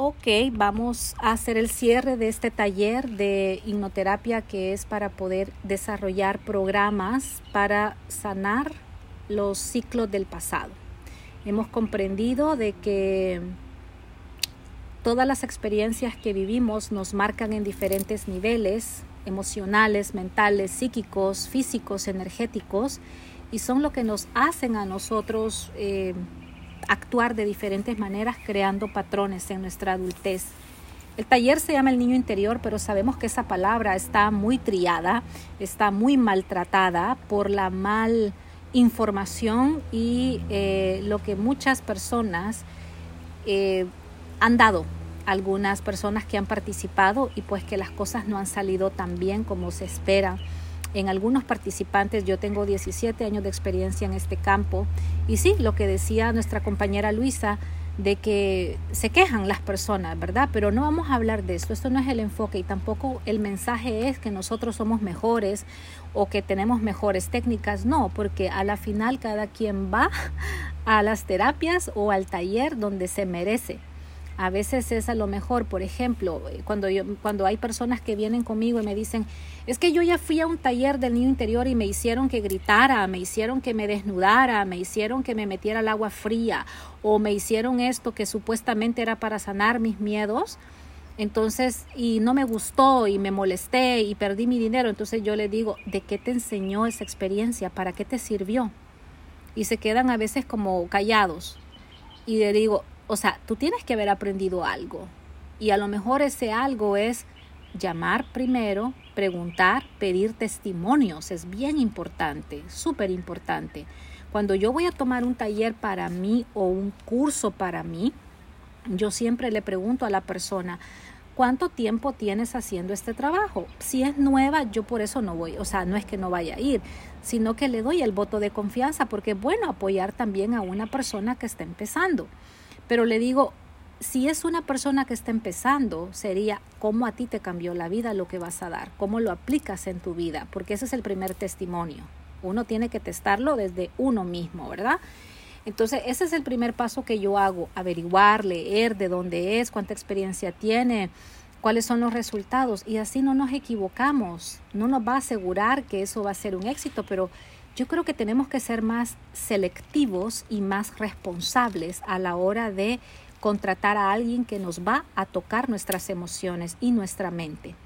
Ok, vamos a hacer el cierre de este taller de hipnoterapia que es para poder desarrollar programas para sanar los ciclos del pasado. Hemos comprendido de que todas las experiencias que vivimos nos marcan en diferentes niveles emocionales, mentales, psíquicos, físicos, energéticos y son lo que nos hacen a nosotros eh, actuar de diferentes maneras creando patrones en nuestra adultez. El taller se llama El Niño Interior, pero sabemos que esa palabra está muy triada, está muy maltratada por la mal información y eh, lo que muchas personas eh, han dado, algunas personas que han participado y pues que las cosas no han salido tan bien como se espera en algunos participantes. Yo tengo 17 años de experiencia en este campo y sí, lo que decía nuestra compañera Luisa, de que se quejan las personas, ¿verdad? Pero no vamos a hablar de esto, esto no es el enfoque y tampoco el mensaje es que nosotros somos mejores o que tenemos mejores técnicas, no, porque a la final cada quien va a las terapias o al taller donde se merece. A veces es a lo mejor, por ejemplo, cuando, yo, cuando hay personas que vienen conmigo y me dicen, es que yo ya fui a un taller del niño interior y me hicieron que gritara, me hicieron que me desnudara, me hicieron que me metiera al agua fría o me hicieron esto que supuestamente era para sanar mis miedos. Entonces, y no me gustó y me molesté y perdí mi dinero. Entonces yo le digo, ¿de qué te enseñó esa experiencia? ¿Para qué te sirvió? Y se quedan a veces como callados. Y le digo, o sea, tú tienes que haber aprendido algo. Y a lo mejor ese algo es llamar primero, preguntar, pedir testimonios. Es bien importante, súper importante. Cuando yo voy a tomar un taller para mí o un curso para mí, yo siempre le pregunto a la persona, ¿cuánto tiempo tienes haciendo este trabajo? Si es nueva, yo por eso no voy, o sea, no es que no vaya a ir, sino que le doy el voto de confianza porque es bueno apoyar también a una persona que está empezando. Pero le digo, si es una persona que está empezando, sería cómo a ti te cambió la vida lo que vas a dar, cómo lo aplicas en tu vida, porque ese es el primer testimonio. Uno tiene que testarlo desde uno mismo, ¿verdad? Entonces, ese es el primer paso que yo hago, averiguar, leer de dónde es, cuánta experiencia tiene, cuáles son los resultados y así no nos equivocamos. No nos va a asegurar que eso va a ser un éxito, pero yo creo que tenemos que ser más selectivos y más responsables a la hora de contratar a alguien que nos va a tocar nuestras emociones y nuestra mente.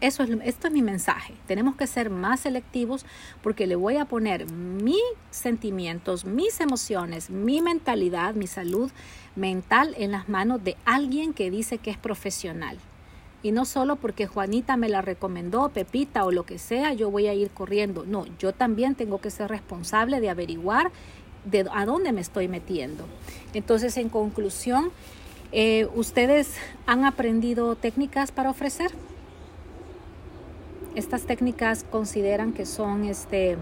Eso es, esto es mi mensaje. Tenemos que ser más selectivos porque le voy a poner mis sentimientos, mis emociones, mi mentalidad, mi salud mental en las manos de alguien que dice que es profesional. Y no solo porque Juanita me la recomendó, Pepita o lo que sea, yo voy a ir corriendo. No, yo también tengo que ser responsable de averiguar de a dónde me estoy metiendo. Entonces, en conclusión, eh, ¿ustedes han aprendido técnicas para ofrecer? Estas técnicas consideran que son este,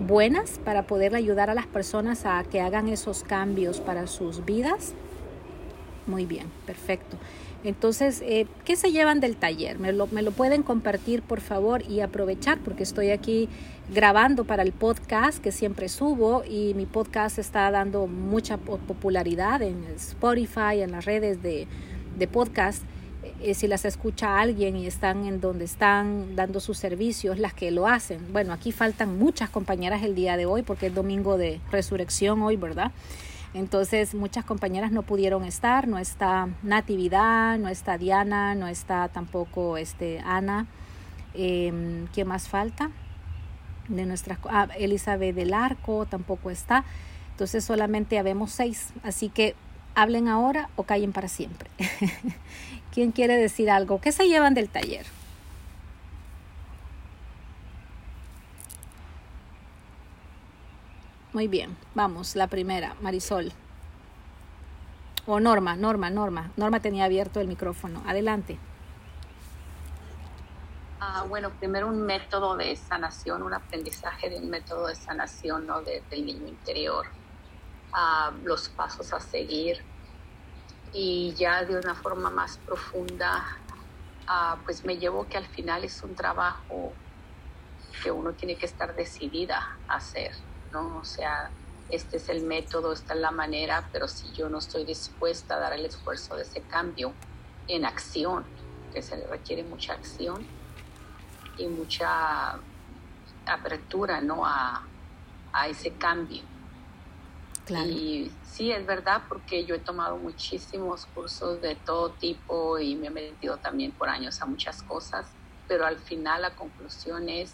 buenas para poder ayudar a las personas a que hagan esos cambios para sus vidas. Muy bien, perfecto. Entonces, eh, ¿qué se llevan del taller? Me lo, me lo pueden compartir, por favor, y aprovechar, porque estoy aquí grabando para el podcast que siempre subo y mi podcast está dando mucha popularidad en Spotify, en las redes de, de podcast. Eh, si las escucha alguien y están en donde están dando sus servicios, las que lo hacen. Bueno, aquí faltan muchas compañeras el día de hoy porque es domingo de resurrección hoy, ¿verdad? Entonces muchas compañeras no pudieron estar, no está Natividad, no está Diana, no está tampoco este, Ana. Eh, ¿Qué más falta? De nuestras, ah, Elizabeth del Arco tampoco está. Entonces solamente habemos seis. Así que hablen ahora o callen para siempre. ¿Quién quiere decir algo? ¿Qué se llevan del taller? Muy bien, vamos, la primera, Marisol. O Norma, Norma, Norma. Norma tenía abierto el micrófono. Adelante. Ah, bueno, primero un método de sanación, un aprendizaje de un método de sanación ¿no? del niño interior, ah, los pasos a seguir y ya de una forma más profunda, ah, pues me llevo que al final es un trabajo que uno tiene que estar decidida a hacer o sea, este es el método, esta es la manera, pero si yo no estoy dispuesta a dar el esfuerzo de ese cambio en acción, que se le requiere mucha acción y mucha apertura ¿no? a, a ese cambio. Y sí, es verdad, porque yo he tomado muchísimos cursos de todo tipo y me he metido también por años a muchas cosas, pero al final la conclusión es,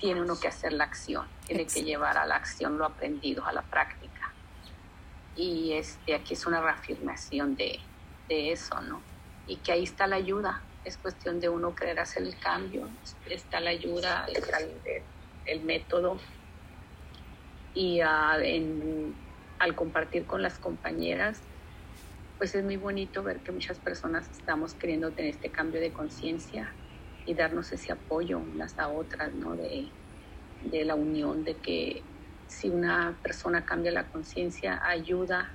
tiene uno que hacer la acción, tiene que llevar a la acción lo aprendido, a la práctica. Y este, aquí es una reafirmación de, de eso, ¿no? Y que ahí está la ayuda, es cuestión de uno querer hacer el cambio, está la ayuda, está el, el método. Y ah, al compartir con las compañeras, pues es muy bonito ver que muchas personas estamos queriendo tener este cambio de conciencia y darnos ese apoyo unas a otras, ¿no? De, de la unión, de que si una persona cambia la conciencia, ayuda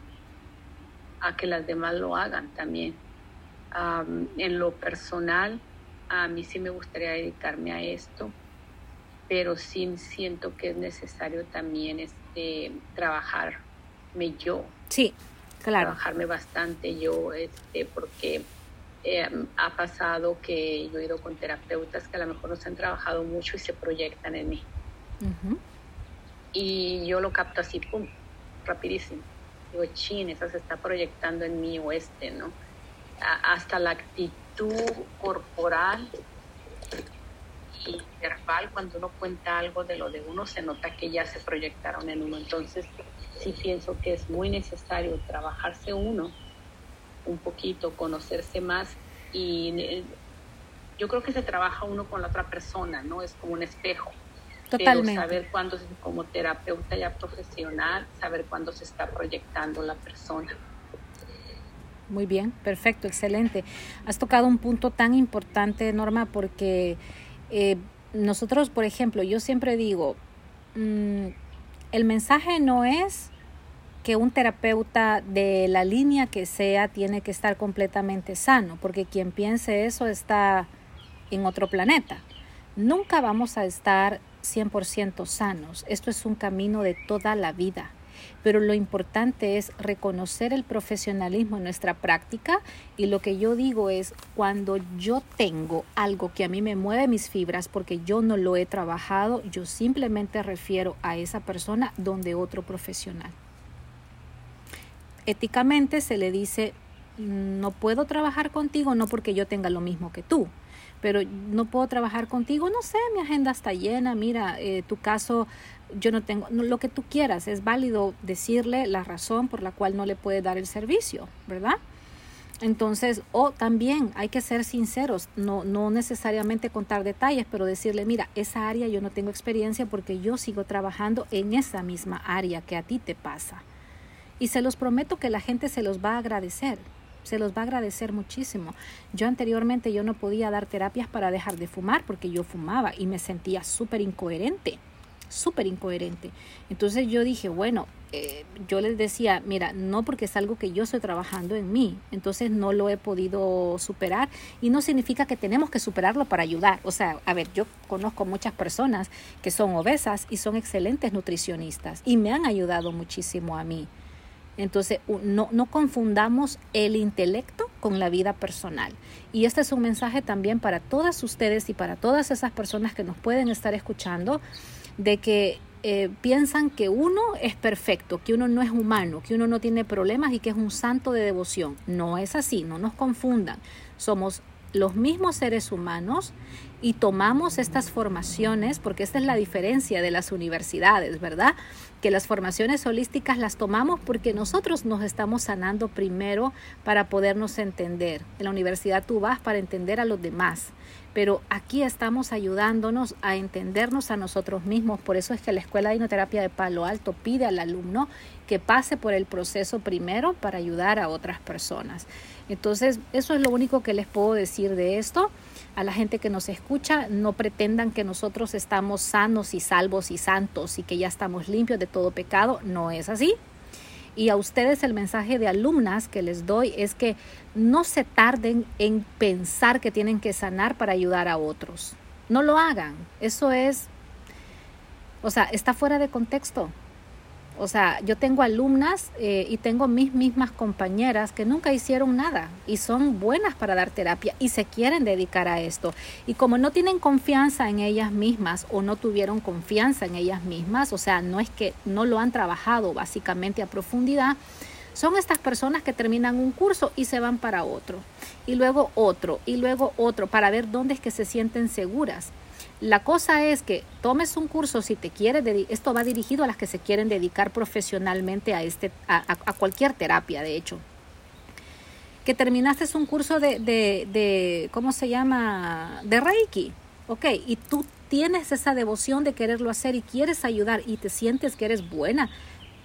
a que las demás lo hagan también. en lo personal, a mí sí me gustaría dedicarme a esto pero sí siento que es necesario también este, trabajarme yo. Sí, claro. Trabajarme bastante yo, este, porque eh, ha pasado que yo he ido con terapeutas que a lo mejor nos han trabajado mucho y se proyectan en mí. Y yo lo capto así, pum, rapidísimo. Digo, chin, esa se está proyectando en mí o este, ¿no? hasta la actitud corporal y verbal, cuando uno cuenta algo de lo de uno, se nota que ya se proyectaron en uno. Entonces, sí pienso que es muy necesario trabajarse uno un poquito, conocerse más y eh, yo creo que se trabaja uno con la otra persona, ¿no? Es como un espejo. Totalmente. Pero saber cuándo, como terapeuta ya profesional, saber cuándo se está proyectando la persona. Muy bien, perfecto, excelente. Has tocado un punto tan importante, Norma, porque eh, nosotros, por ejemplo, yo siempre digo, mm, el mensaje no es que un terapeuta de la línea que sea tiene que estar completamente sano, porque quien piense eso está en otro planeta. Nunca vamos a estar 100% sanos. Esto es un camino de toda la vida pero lo importante es reconocer el profesionalismo en nuestra práctica y lo que yo digo es cuando yo tengo algo que a mí me mueve mis fibras porque yo no lo he trabajado, yo simplemente refiero a esa persona donde otro profesional. Éticamente se le dice, no puedo trabajar contigo no porque yo tenga lo mismo que tú, pero no puedo trabajar contigo, no sé, mi agenda está llena, mira, eh, tu caso yo no tengo, lo que tú quieras, es válido decirle la razón por la cual no le puede dar el servicio, ¿verdad? Entonces, o también hay que ser sinceros, no, no necesariamente contar detalles, pero decirle, mira, esa área yo no tengo experiencia porque yo sigo trabajando en esa misma área que a ti te pasa. Y se los prometo que la gente se los va a agradecer, se los va a agradecer muchísimo. Yo anteriormente yo no podía dar terapias para dejar de fumar porque yo fumaba y me sentía súper incoherente súper incoherente. Entonces yo dije, bueno, eh, yo les decía, mira, no porque es algo que yo estoy trabajando en mí, entonces no lo he podido superar y no significa que tenemos que superarlo para ayudar. O sea, a ver, yo conozco muchas personas que son obesas y son excelentes nutricionistas y me han ayudado muchísimo a mí. Entonces, no, no confundamos el intelecto con la vida personal. Y este es un mensaje también para todas ustedes y para todas esas personas que nos pueden estar escuchando de que eh, piensan que uno es perfecto, que uno no es humano, que uno no tiene problemas y que es un santo de devoción. No es así, no nos confundan. Somos los mismos seres humanos y tomamos estas formaciones, porque esta es la diferencia de las universidades, ¿verdad? Que las formaciones holísticas las tomamos porque nosotros nos estamos sanando primero para podernos entender. En la universidad tú vas para entender a los demás pero aquí estamos ayudándonos a entendernos a nosotros mismos. Por eso es que la Escuela de Hipnoterapia de Palo Alto pide al alumno que pase por el proceso primero para ayudar a otras personas. Entonces, eso es lo único que les puedo decir de esto. A la gente que nos escucha, no pretendan que nosotros estamos sanos y salvos y santos y que ya estamos limpios de todo pecado. No es así. Y a ustedes el mensaje de alumnas que les doy es que no se tarden en pensar que tienen que sanar para ayudar a otros. No lo hagan. Eso es, o sea, está fuera de contexto. O sea, yo tengo alumnas eh, y tengo mis mismas compañeras que nunca hicieron nada y son buenas para dar terapia y se quieren dedicar a esto. Y como no tienen confianza en ellas mismas o no tuvieron confianza en ellas mismas, o sea, no es que no lo han trabajado básicamente a profundidad, son estas personas que terminan un curso y se van para otro, y luego otro, y luego otro, para ver dónde es que se sienten seguras. La cosa es que tomes un curso si te quieres, esto va dirigido a las que se quieren dedicar profesionalmente a, este, a, cualquier terapia, de hecho. Que terminaste un curso de, de, de, ¿cómo se llama? De Reiki, ok, y tú tienes esa devoción de quererlo hacer y quieres ayudar y te sientes que eres buena,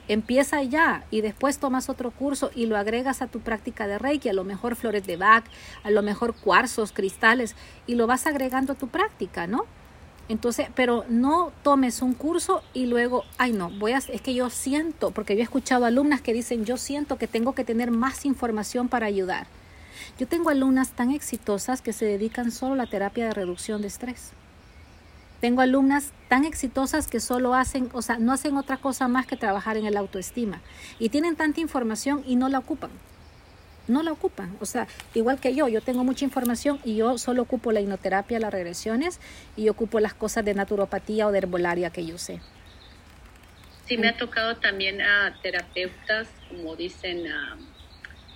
empieza ya y después tomas otro curso y lo agregas a tu práctica de Reiki, a lo mejor flores de Bach, a lo mejor cuarzos, cristales, y lo vas agregando a tu práctica, ¿no? Entonces, pero no tomes un curso y luego, ay no, voy a, es que yo siento, porque yo he escuchado alumnas que dicen, yo siento que tengo que tener más información para ayudar. Yo tengo alumnas tan exitosas que se dedican solo a la terapia de reducción de estrés. Tengo alumnas tan exitosas que solo hacen, o sea, no hacen otra cosa más que trabajar en el autoestima. Y tienen tanta información y no la ocupan no la ocupan. O sea, igual que yo, yo tengo mucha información y yo solo ocupo la hipnoterapia, las regresiones y ocupo las cosas de naturopatía o de herbolaria que yo sé. Sí, me ha tocado también a terapeutas, como dicen, a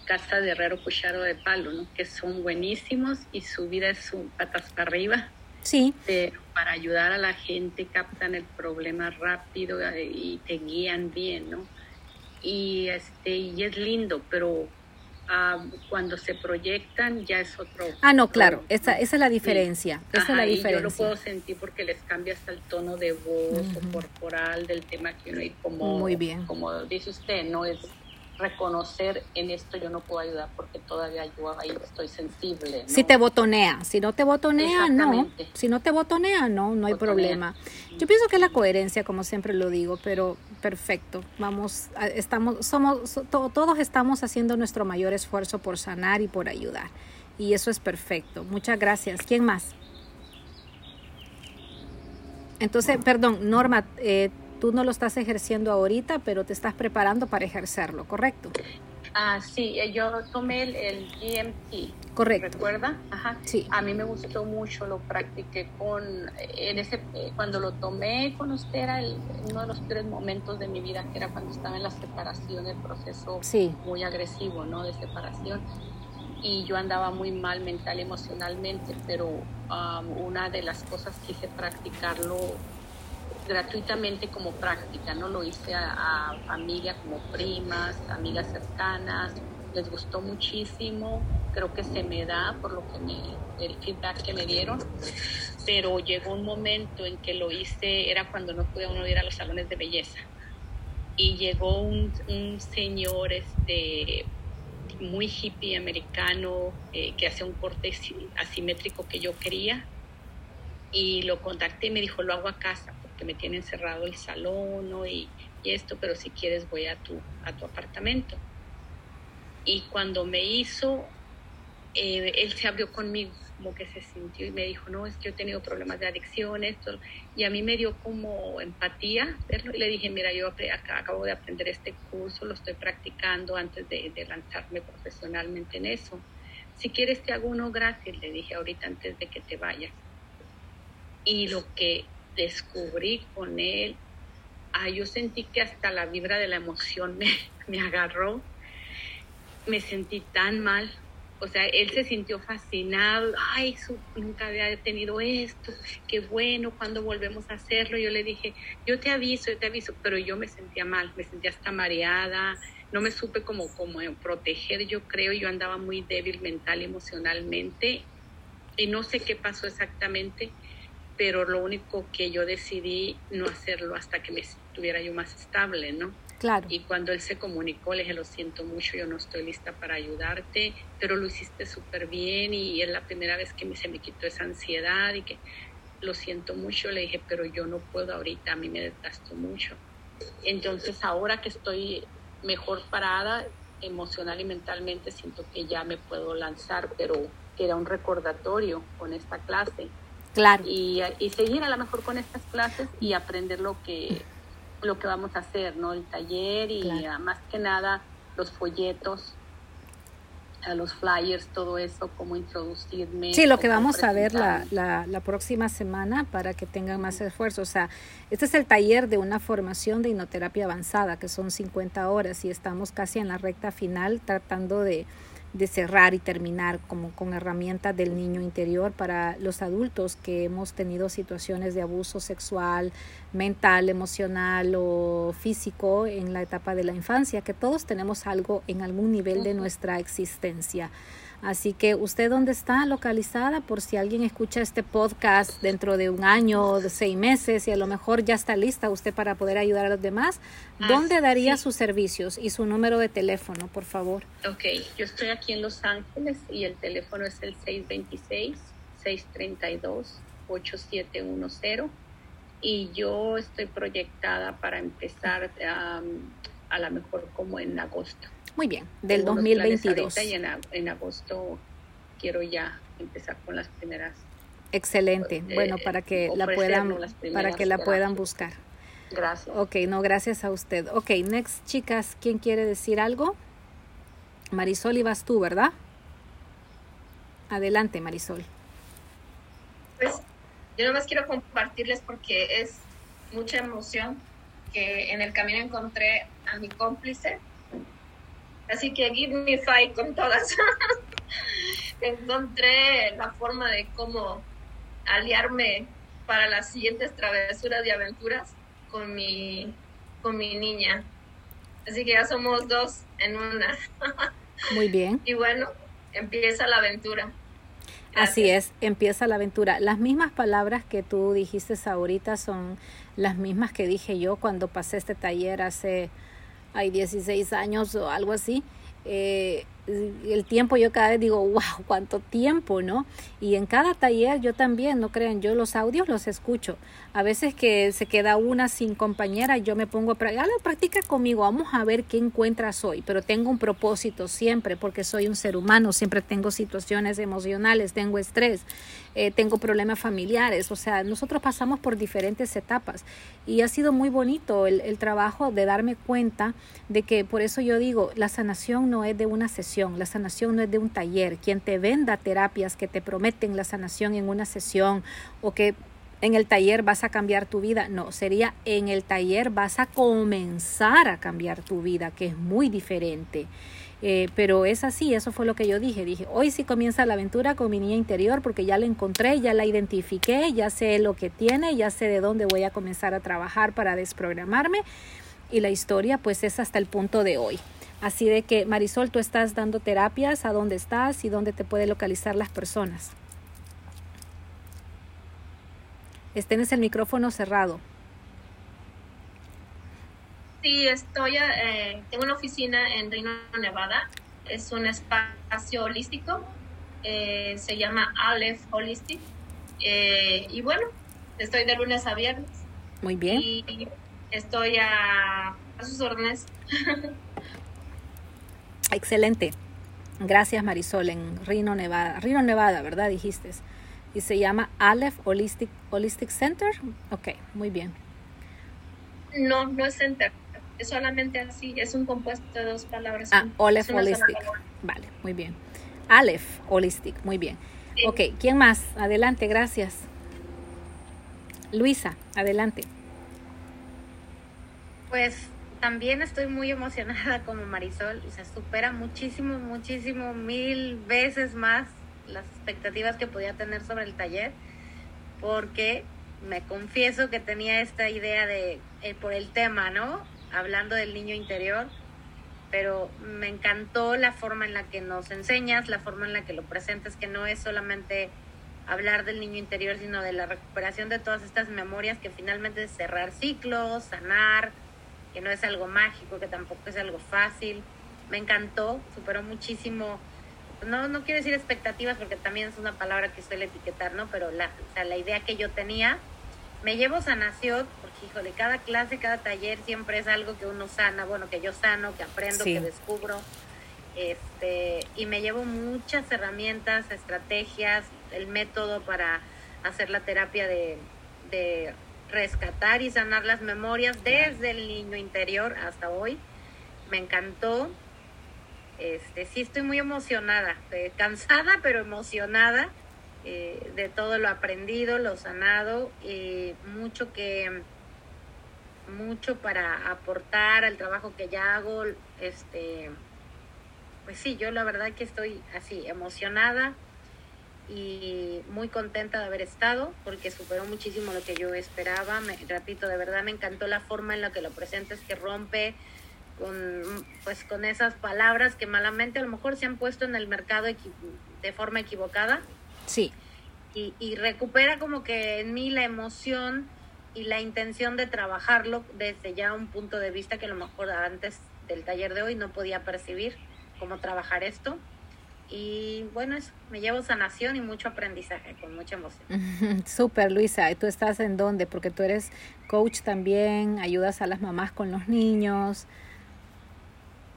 Casa de Herrero Cucharo de Palo, ¿no? que son buenísimos y su vida es un patas para arriba. Sí. para ayudar a la gente captan el problema rápido eh, y te guían bien, ¿no? Y, este, y es lindo, pero cuando se proyectan ya es otro. Ah, no, claro, esa, esa es la diferencia. Esa es la diferencia. yo lo puedo sentir porque les cambia hasta el tono de voz o corporal del tema que uno y como, Muy bien. como dice usted, no es reconocer en esto yo no puedo ayudar porque todavía yo ahí estoy sensible. Si te botonea, si no te botonea, no. Si no te botonea, no, no hay problema. Yo pienso que es la coherencia, como siempre lo digo, pero perfecto. Vamos, estamos, somos, todos estamos haciendo nuestro mayor esfuerzo por sanar y por ayudar. Y eso es perfecto. Muchas gracias. ¿Quién más? Entonces, perdón, Norma, eh, Tú no lo estás ejerciendo ahorita, pero te estás preparando para ejercerlo, ¿correcto? Ah, sí, eh, yo tomé el, el GMT. Correcto. ¿Recuerda? Ajá. Sí. A mí me gustó mucho, lo practiqué con, en ese, eh, cuando lo tomé con usted era uno de los tres momentos de mi vida, que era cuando estaba en la separación, el proceso muy agresivo, ¿no? De separación. Y yo andaba muy mal mental emocionalmente, pero um, una de las cosas quise practicarlo gratuitamente como práctica, ¿no? Lo hice a, a, familia como primas, amigas cercanas, les gustó muchísimo, creo que se me da por lo que me, el feedback que me dieron, pero llegó un momento en que lo hice, era cuando no podía uno ir a los salones de belleza, y llegó un, un señor este, muy hippie americano eh, que hacía un corte asimétrico que yo quería, y lo contacté y me dijo, lo hago a casa que me tiene encerrado el salón y, esto, pero si quieres voy a tu, a tu apartamento. Y cuando me hizo, eh, él se abrió conmigo, como que se sintió y me dijo, no, es que yo he tenido problemas de adicción, esto, y a mí me dio como empatía verlo, y le dije, mira, yo acabo de aprender este curso, lo estoy practicando antes de, de lanzarme profesionalmente en eso. Si quieres te hago uno gratis, le dije ahorita antes de que te vayas. Y lo que descubrí con él, ah, yo sentí que hasta la vibra de la emoción me, me agarró, me sentí tan mal, o sea, él se sintió fascinado, ay, nunca había tenido esto, qué bueno, cuando volvemos a hacerlo, yo le dije, yo te aviso, yo te aviso, pero yo me sentía mal, me sentía hasta mareada, no me supe como, como proteger, yo creo, yo andaba muy débil mental emocionalmente, y no sé qué pasó exactamente, pero lo único que yo decidí no hacerlo hasta que me estuviera yo más estable, ¿no? Claro. Y cuando él se comunicó, le dije, lo siento mucho, yo no estoy lista para ayudarte, pero lo hiciste súper bien y es la primera vez que me, se me quitó esa ansiedad y que lo siento mucho, le dije, pero yo no puedo ahorita, a mí me desgastó mucho. Entonces ahora que estoy mejor parada emocional y mentalmente, siento que ya me puedo lanzar, pero era un recordatorio con esta clase Claro. Y, seguir a lo mejor con estas clases y aprender lo que, lo que vamos a hacer, ¿no? El taller y más que nada los folletos a los flyers, todo eso, cómo introducirme. Sí, lo que vamos a ver la, la, la, próxima semana para que tengan más esfuerzo. O sea, este es el taller de una formación de hipnoterapia avanzada, que son 50 horas y estamos casi en la recta final tratando de de cerrar y terminar como con herramientas del niño interior para los adultos que hemos tenido situaciones de abuso sexual, mental, emocional o físico en la etapa de la infancia, que todos tenemos algo en algún nivel de nuestra existencia. Así que usted dónde está localizada por si alguien escucha este podcast dentro de un año o de seis meses y a lo mejor ya está lista usted para poder ayudar a los demás, ah, ¿dónde daría sus servicios y su número de teléfono, por favor? Ok, yo estoy aquí en Los Ángeles y el teléfono es el 626-632-8710 y yo estoy proyectada para empezar a lo mejor como en agosto. Muy bien, del 2022. Y en, agosto quiero ya empezar con las primeras. Excelente. Eh, bueno, para que la puedan para que la puedan buscar. Gracias. Ok, no, gracias a usted. Ok, next, chicas, ¿quién quiere decir algo? Marisol, y vas tú, ¿verdad? Adelante, Marisol. Pues yo nomás quiero compartirles porque es mucha emoción que en el camino encontré a mi cómplice Así que give me five con todas. Encontré la forma de cómo aliarme para las siguientes travesuras y aventuras con mi, con mi niña. Así que ya somos dos en una. Muy bien. y bueno, empieza la aventura. Así es, empieza la aventura. Las mismas palabras que tú dijiste ahorita son las mismas que dije yo cuando pasé este taller hace hay 16 años o algo así, eh, el tiempo yo cada vez digo, wow, cuánto tiempo, ¿no? Y en cada taller yo también, no crean, yo los audios los escucho. A veces que se queda una sin compañera, yo me pongo a practicar, practica conmigo, vamos a ver qué encuentras hoy, pero tengo un propósito siempre porque soy un ser humano, siempre tengo situaciones emocionales, tengo estrés, eh, tengo problemas familiares, o sea, nosotros pasamos por diferentes etapas y ha sido muy bonito el, el trabajo de darme cuenta de que por eso yo digo, la sanación no es de una sesión, la sanación no es de un taller. Quien te venda terapias que te prometen la sanación en una sesión o que en el taller vas a cambiar tu vida. No, sería en el taller vas a comenzar a cambiar tu vida, que es muy diferente. Eh, pero es así, eso fue lo que yo dije. Dije, hoy sí comienza la aventura con mi niña interior porque ya la encontré, ya la identifiqué, ya sé lo que tiene, ya sé de dónde voy a comenzar a trabajar para desprogramarme. Y la historia pues es hasta el punto de hoy. Así de que, Marisol, tú estás dando terapias, ¿a dónde estás y dónde te puede localizar las personas? Tienes el micrófono cerrado. Sí, estoy, eh, tengo una oficina en Reno, Nevada. Es un espacio holístico. Eh, se llama Aleph Holistic. Eh, y bueno, estoy de lunes a viernes. Muy bien. Y estoy a, a sus órdenes. Excelente. Gracias Marisol en Reno, Nevada. Reno, Nevada, ¿verdad? Dijiste. Y se llama Aleph Holistic, Holistic Center. Ok, muy bien. No, no es center. Es solamente así. Es un compuesto de dos palabras. Ah, Aleph Holistic. Vale, muy bien. Aleph Holistic, muy bien. Ok, ¿quién más? Adelante, gracias. Luisa, adelante. Pues también estoy muy emocionada como Marisol y se supera muchísimo, muchísimo, mil veces más las expectativas que podía tener sobre el taller, porque me confieso que tenía esta idea de, eh, por el tema, ¿no? Hablando del niño interior, pero me encantó la forma en la que nos enseñas, la forma en la que lo presentas, que no es solamente hablar del niño interior, sino de la recuperación de todas estas memorias que finalmente es cerrar ciclos, sanar, que no es algo mágico, que tampoco es algo fácil. Me encantó, superó muchísimo, no, no quiero decir expectativas porque también es una palabra que suele etiquetar, ¿no? Pero la, o sea, la idea que yo tenía, me llevo sanación, porque híjole, cada clase, cada taller siempre es algo que uno sana, bueno, que yo sano, que aprendo, que descubro. Este, y me llevo muchas herramientas, estrategias, el método para hacer la terapia de, de rescatar y sanar las memorias desde el niño interior hasta hoy. Me encantó. Este, sí estoy muy emocionada, eh, cansada pero emocionada eh, de todo lo aprendido, lo sanado, y mucho que mucho para aportar al trabajo que ya hago, este pues sí, yo la verdad que estoy así emocionada y muy contenta de haber estado porque superó muchísimo lo que yo esperaba. Me, repito, de verdad me encantó la forma en la que lo presentas, que rompe con, pues, con esas palabras que malamente a lo mejor se han puesto en el mercado de forma equivocada. Sí. Y, y recupera como que en mí la emoción y la intención de trabajarlo desde ya un punto de vista que a lo mejor antes del taller de hoy no podía percibir cómo trabajar esto. Y bueno, eso, me llevo sanación y mucho aprendizaje, con mucha emoción. Súper, Luisa. ¿Y tú estás en dónde? Porque tú eres coach también, ayudas a las mamás con los niños.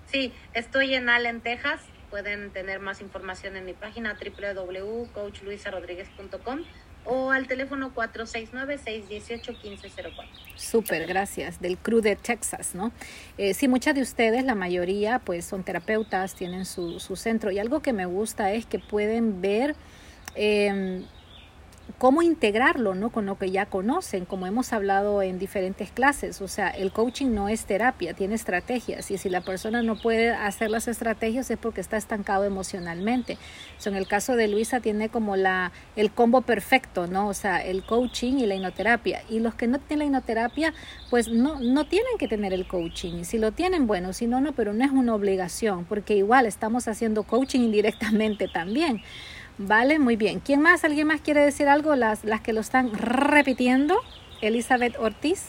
Sí, estoy en Allen, Texas. Pueden tener más información en mi página www.coachluisarodriguez.com o al teléfono 469-618-1504. Súper, gracias. Del crew de Texas, ¿no? Eh, sí, muchas de ustedes, la mayoría, pues son terapeutas, tienen su, su centro y algo que me gusta es que pueden ver... Eh, cómo integrarlo ¿no? con lo que ya conocen, como hemos hablado en diferentes clases. O sea, el coaching no es terapia, tiene estrategias y si la persona no puede hacer las estrategias es porque está estancado emocionalmente. En el caso de Luisa tiene como la, el combo perfecto, ¿no? O sea, el coaching y la hipnoterapia. Y los que no tienen la hipnoterapia, pues no, no tienen que tener el coaching. Y si lo tienen, bueno, si no, no, pero no es una obligación, porque igual estamos haciendo coaching indirectamente también. Vale, muy bien. ¿Quién más? ¿Alguien más quiere decir algo? Las, las que lo están repitiendo. Elizabeth Ortiz.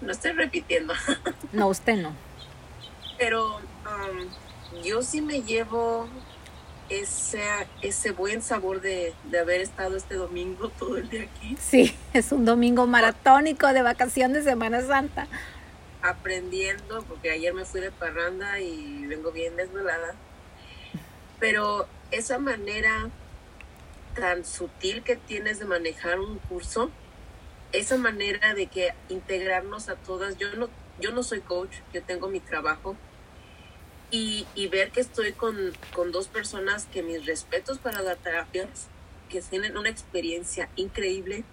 No estoy repitiendo. No, usted no. Pero um, yo sí me llevo ese, ese buen sabor de, de, haber estado este domingo todo el día aquí. Sí, es un domingo maratónico de vacación de Semana Santa. Aprendiendo, porque ayer me fui de parranda y vengo bien desvelada. Pero esa manera tan sutil que tienes de manejar un curso, esa manera de que integrarnos a todas, yo no, yo no soy coach, yo tengo mi trabajo, y, y ver que estoy con, con, dos personas que mis respetos para dar terapias, que tienen una experiencia increíble,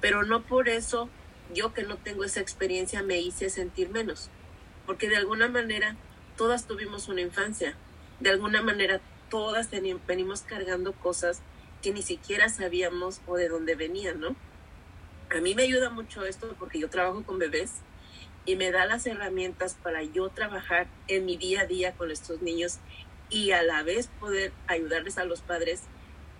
pero no por eso yo que no tengo esa experiencia me hice sentir menos, porque de alguna manera todas tuvimos una infancia, de alguna manera todas venimos cargando cosas que ni siquiera sabíamos o de dónde venían, ¿no? A mí me ayuda mucho esto porque yo trabajo con bebés y me da las herramientas para yo trabajar en mi día a día con estos niños y a la vez poder ayudarles a los padres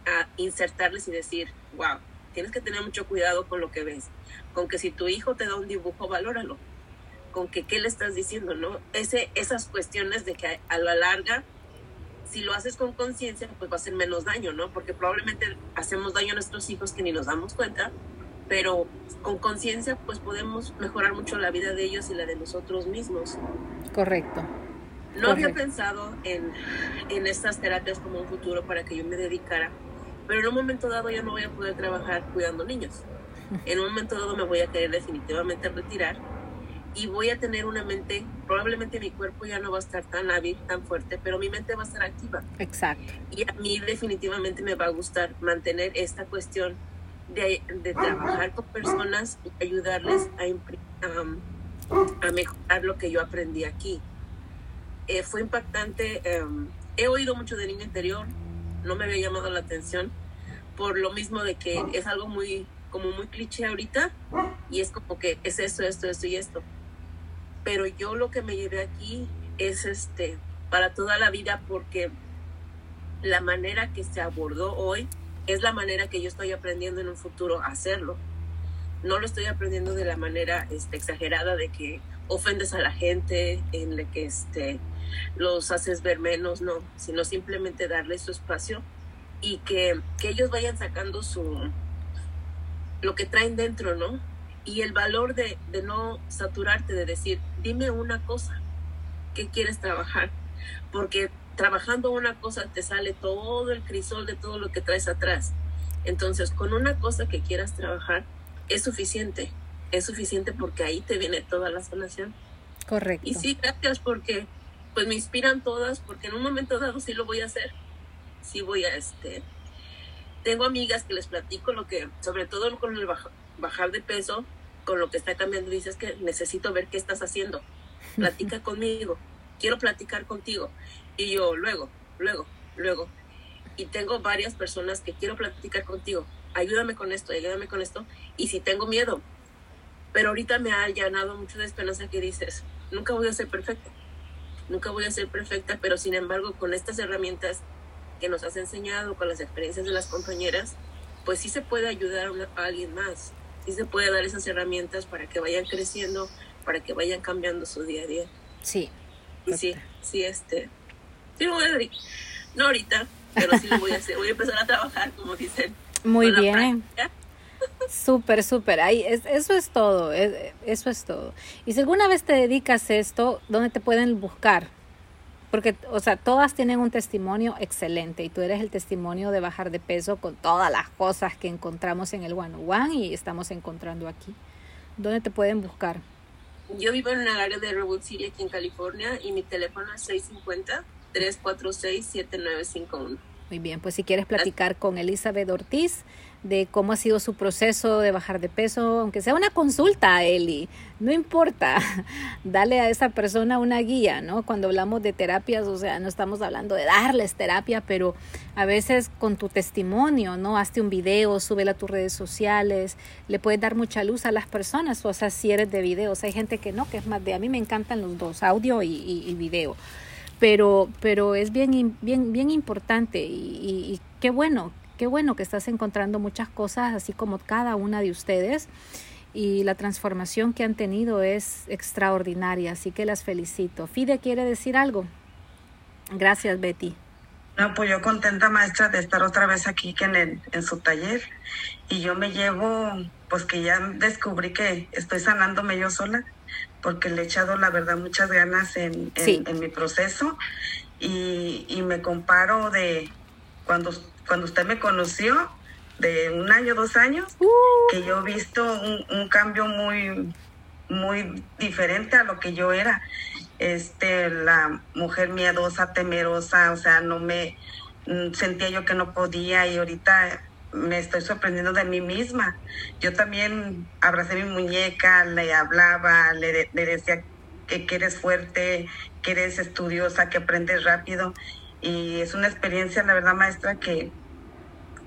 a insertarles y decir, wow, tienes que tener mucho cuidado con lo que ves, con que si tu hijo te da un dibujo, valóralo, con que qué le estás diciendo, ¿no? Esas cuestiones de que a la larga si lo haces con conciencia, pues va a ser menos daño, ¿no? Porque probablemente hacemos daño a nuestros hijos que ni nos damos cuenta, pero con conciencia, pues podemos mejorar mucho la vida de ellos y la de nosotros mismos. Correcto. No Correcto. había pensado en, en estas terapias como un futuro para que yo me dedicara, pero en un momento dado ya no voy a poder trabajar cuidando niños. En un momento dado me voy a querer definitivamente retirar y voy a tener una mente, probablemente mi cuerpo ya no va a estar tan hábil, tan fuerte, pero mi mente va a estar activa. Exacto. Y a mí definitivamente me va a gustar mantener esta cuestión de, de trabajar con personas y ayudarles a, a, a, mejorar lo que yo aprendí aquí. Eh, fue impactante. Um, he oído mucho de niño interior, no me había llamado la atención por lo mismo de que es algo muy como muy cliché ahorita y es como que es esto, esto, esto y esto pero yo lo que me llevé aquí es este para toda la vida porque la manera que se abordó hoy es la manera que yo estoy aprendiendo en un futuro a hacerlo. No lo estoy aprendiendo de la manera este, exagerada de que ofendes a la gente, en la que este, los haces ver menos, no, sino simplemente darles su espacio y que, que ellos vayan sacando su lo que traen dentro, ¿no? Y el valor de, de, no saturarte, de decir, dime una cosa, ¿qué quieres trabajar? Porque trabajando una cosa te sale todo el crisol de todo lo que traes atrás. Entonces, con una cosa que quieras trabajar, es suficiente, es suficiente porque ahí te viene toda la sanación. Correcto. Y sí, gracias porque pues me inspiran todas, porque en un momento dado sí lo voy a hacer. Sí voy a, este, tengo amigas que les platico lo que, sobre todo con el bajar de peso, con lo que está cambiando, dices que necesito ver qué estás haciendo. Platica conmigo, quiero platicar contigo. Y yo, luego, luego, luego. Y tengo varias personas que quiero platicar contigo. Ayúdame con esto, ayúdame con esto. Y si tengo miedo, pero ahorita me ha allanado mucho de esperanza que dices, nunca voy a ser perfecta, nunca voy a ser perfecta, pero sin embargo con estas herramientas que nos has enseñado, con las experiencias de las compañeras, pues sí se puede ayudar a alguien más, sí se puede dar esas herramientas para que vayan creciendo, para que vayan cambiando su día a día. Sí. Y sí, sí, este, sí voy a, no ahorita, pero sí lo voy a hacer, voy a empezar a trabajar, como dicen. Muy bien. Súper, súper. Ahí, es, eso es todo, eso es todo. Y si alguna vez te dedicas a esto, ¿dónde te pueden buscar? Porque, o sea, todas tienen un testimonio excelente y tú eres el testimonio de bajar de peso con todas las cosas que encontramos en el One One y estamos encontrando aquí. ¿Dónde te pueden buscar? Yo vivo en el área de Redwood City aquí en California y mi teléfono es 650-346-7951. Muy bien, pues si quieres platicar con Elizabeth Ortiz, de cómo ha sido su proceso de bajar de peso, aunque sea una consulta, Eli, no importa, dale a esa persona una guía, ¿no? Cuando hablamos de terapias, o sea, no estamos hablando de darles terapia, pero a veces con tu testimonio, ¿no? Hazte un video, súbelo a tus redes sociales, le puedes dar mucha luz a las personas, o sea, si eres de videos, hay gente que no, que es más de, a mí me encantan los dos, audio y, y, video pero pero es bien bien bien importante y, y, qué bueno qué bueno que estás encontrando muchas cosas, así como cada una de ustedes. Y la transformación que han tenido es extraordinaria, así que las felicito. Fide quiere decir algo. Gracias, Betty. No, pues yo contenta, maestra, de estar otra vez aquí en, en su taller. Y yo me llevo, pues que ya descubrí que estoy sanándome yo sola, porque le he echado, la verdad, muchas ganas en, en, mi proceso. Y, y me comparo de cuando cuando usted me conoció, de un año, dos años, uh. que yo he visto un, cambio muy, muy diferente a lo que yo era. Este, la mujer miedosa, temerosa, o sea, no me mm, sentía yo que no podía y ahorita me estoy sorprendiendo de mí misma. Yo también abracé mi muñeca, le hablaba, le, decía que, eres fuerte, que eres estudiosa, que aprendes rápido. Y es una experiencia, la verdad, maestra, que,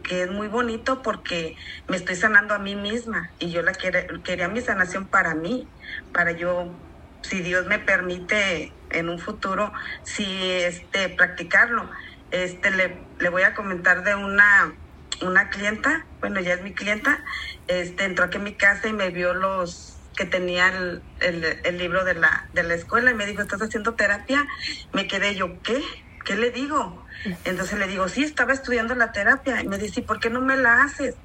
que es muy bonito porque me estoy sanando a mí misma y yo la quería mi sanación para mí, para yo, si Dios me permite en un futuro, si este, practicarlo. Este, le voy a comentar de una, una clienta, bueno, ya es mi clienta, este, entró aquí a mi casa y me vio los que tenía el, libro de la, de la escuela y me dijo, ¿estás haciendo terapia? Me quedé yo, ¿qué? ¿Qué le digo? Entonces le digo, sí, estaba estudiando la terapia. Y me dice, ¿por qué no me la haces?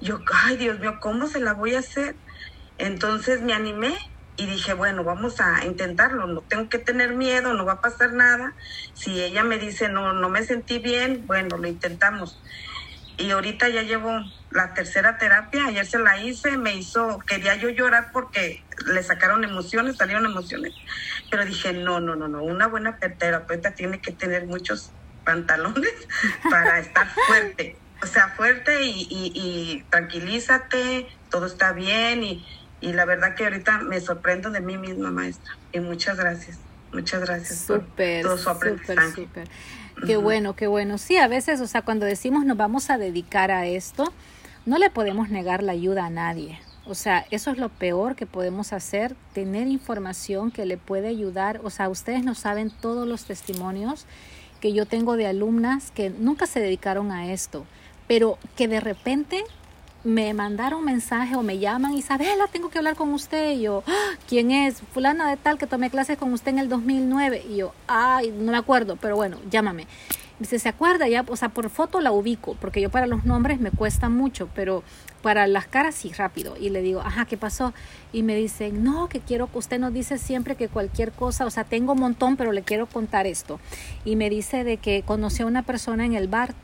Yo, ay, Dios mío, ¿cómo se la voy a hacer? Entonces me animé y dije, bueno, vamos a intentarlo, no tengo que tener miedo, no va a pasar nada. Si ella me dice, no, no me sentí bien, bueno, lo intentamos. Y ahorita ya llevo la tercera terapia, ayer se la hice, me hizo, quería yo llorar porque le sacaron emociones, salieron emociones. Pero dije, no, no, no, no, una buena terapeuta tiene que tener muchos pantalones para estar fuerte. O sea, fuerte y, y, tranquilízate, todo está bien y, y, la verdad que ahorita me sorprendo de mí misma, maestra. Y muchas gracias, muchas gracias súper, por todo su aprendizaje. Qué bueno, qué bueno. Sí, a veces, o sea, cuando decimos nos vamos a dedicar a esto, no le podemos negar la ayuda a nadie. O sea, eso es lo peor que podemos hacer, tener información que le puede ayudar. O sea, ustedes no saben todos los testimonios que yo tengo de alumnas que nunca se dedicaron a esto, pero que de repente me mandaron mensaje o me llaman, Isabela, tengo que hablar con usted. Y yo, ah, ¿quién es? Fulana de tal que tomé clases con usted en el 2009. Y yo, ay, no me acuerdo, pero bueno, llámame. Dice, ¿se acuerda? Ya, o sea, por foto la ubico, porque yo para los nombres me cuesta mucho, pero para las caras sí, rápido. Y le digo, ajá, ¿qué pasó? Y me dice, no, que quiero que usted nos dice siempre que cualquier cosa, o sea, tengo un montón, pero le quiero contar esto. Y me dice de que conoció a una persona en el bar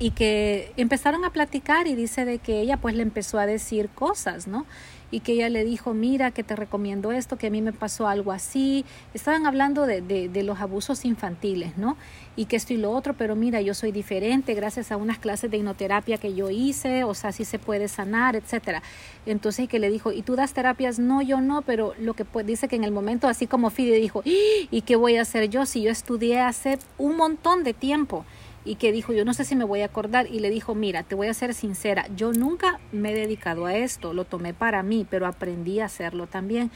y que empezaron a platicar y dice de que ella pues le empezó a decir cosas, ¿no? y que ella le dijo, mira, que te recomiendo esto, que a mí me pasó algo así. Estaban hablando de, de, de, los abusos infantiles, ¿no? Y que esto y lo otro, pero mira, yo soy diferente gracias a unas clases de hipnoterapia que yo hice, o sea, sí se puede sanar, etcétera. Entonces, y que le dijo, ¿y tú das terapias? No, yo no, pero lo que dice que en el momento, así como Fide dijo, ¿y qué voy a hacer yo si yo estudié hace un montón de tiempo? Y que dijo, yo no sé si me voy a acordar, y le dijo, mira, te voy a ser sincera, yo nunca me he dedicado a esto, lo tomé para mí, pero aprendí a hacerlo también.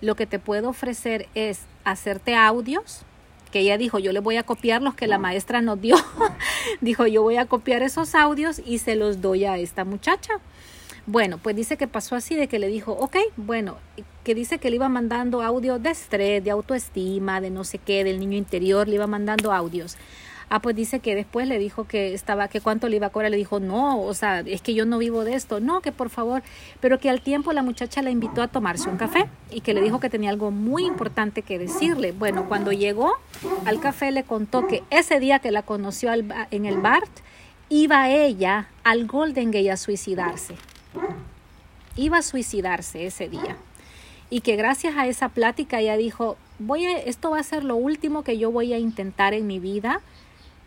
Lo que te puedo ofrecer es hacerte audios, que ella dijo, yo le voy a copiar los que la maestra nos dio. dijo, yo voy a copiar esos audios y se los doy a esta muchacha. Bueno, pues dice que pasó así, de que le dijo, ok, bueno, que dice que le iba mandando audios de estrés, de autoestima, de no sé qué, del niño interior, le iba mandando audios. Ah, pues dice que después le dijo que estaba, que cuánto le iba a cobrar, le dijo, no, o sea, es que yo no vivo de esto, no, que por favor, pero que al tiempo la muchacha la invitó a tomarse un café y que le dijo que tenía algo muy importante que decirle. Bueno, cuando llegó al café le contó que ese día que la conoció en el BART, iba ella al Golden Gate a suicidarse. Iba a suicidarse ese día. Y que gracias a esa plática ella dijo, voy a, esto va a ser lo último que yo voy a intentar en mi vida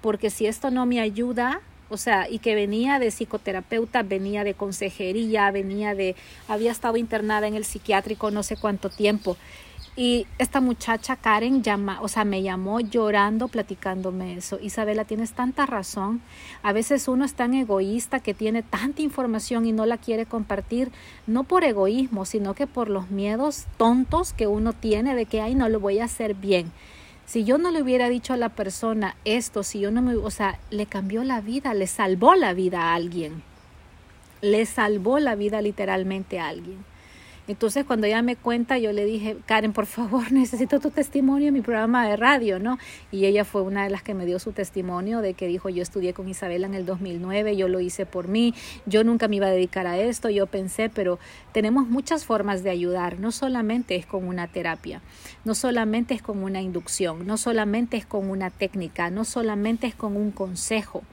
porque si esto no me ayuda, o sea, y que venía de psicoterapeuta, venía de consejería, venía de, había estado internada en el psiquiátrico no sé cuánto tiempo. Y esta muchacha Karen llama, o sea, me llamó llorando, platicándome eso. Isabela, tienes tanta razón. A veces uno es tan egoísta que tiene tanta información y no la quiere compartir, no por egoísmo, sino que por los miedos tontos que uno tiene de que, ay, no lo voy a hacer bien. Si yo no le hubiera dicho a la persona esto, si yo no me, o sea, le cambió la vida, le salvó la vida a alguien. Le salvó la vida literalmente a alguien. Entonces, cuando ella me cuenta, yo le dije, Karen, por favor, necesito tu testimonio en mi programa de radio, ¿no? Y ella fue una de las que me dio su testimonio de que dijo, yo estudié con Isabela en el 2009, yo lo hice por mí, yo nunca me iba a dedicar a esto, yo pensé, pero tenemos muchas formas de ayudar, no solamente es con una terapia, no solamente es con una inducción, no solamente es con una técnica, no solamente es con un consejo,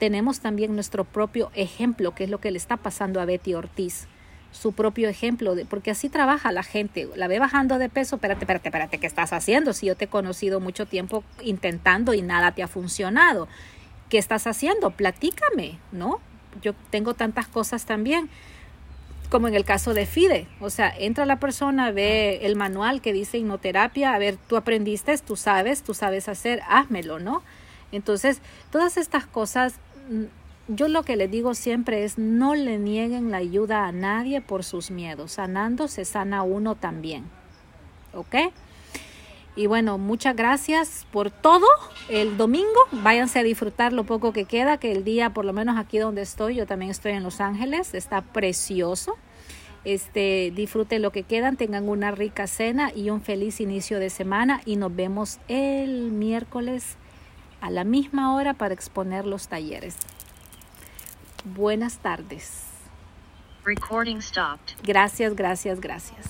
tenemos también nuestro propio ejemplo, que es lo que le está pasando a Betty Ortiz su propio ejemplo, de, porque así trabaja la gente. La ve bajando de peso, espérate, espérate, espérate, ¿qué estás haciendo? Si yo te he conocido mucho tiempo intentando y nada te ha funcionado. ¿Qué estás haciendo? Platícame, ¿no? Yo tengo tantas cosas también, como en el caso de FIDE. O sea, entra la persona, ve el manual que dice hipnoterapia, a ver, tú aprendiste, tú sabes, tú sabes hacer, házmelo, ¿no? Entonces, todas estas cosas mm, yo lo que le digo siempre es no le nieguen la ayuda a nadie por sus miedos. Sanando se sana uno también. ¿Ok? Y bueno, muchas gracias por todo. El domingo váyanse a disfrutar lo poco que queda, que el día, por lo menos aquí donde estoy, yo también estoy en Los Ángeles, está precioso. Este, disfruten lo que quedan, tengan una rica cena y un feliz inicio de semana y nos vemos el miércoles a la misma hora para exponer los talleres. Buenas tardes. Recording stopped. Gracias, gracias, gracias.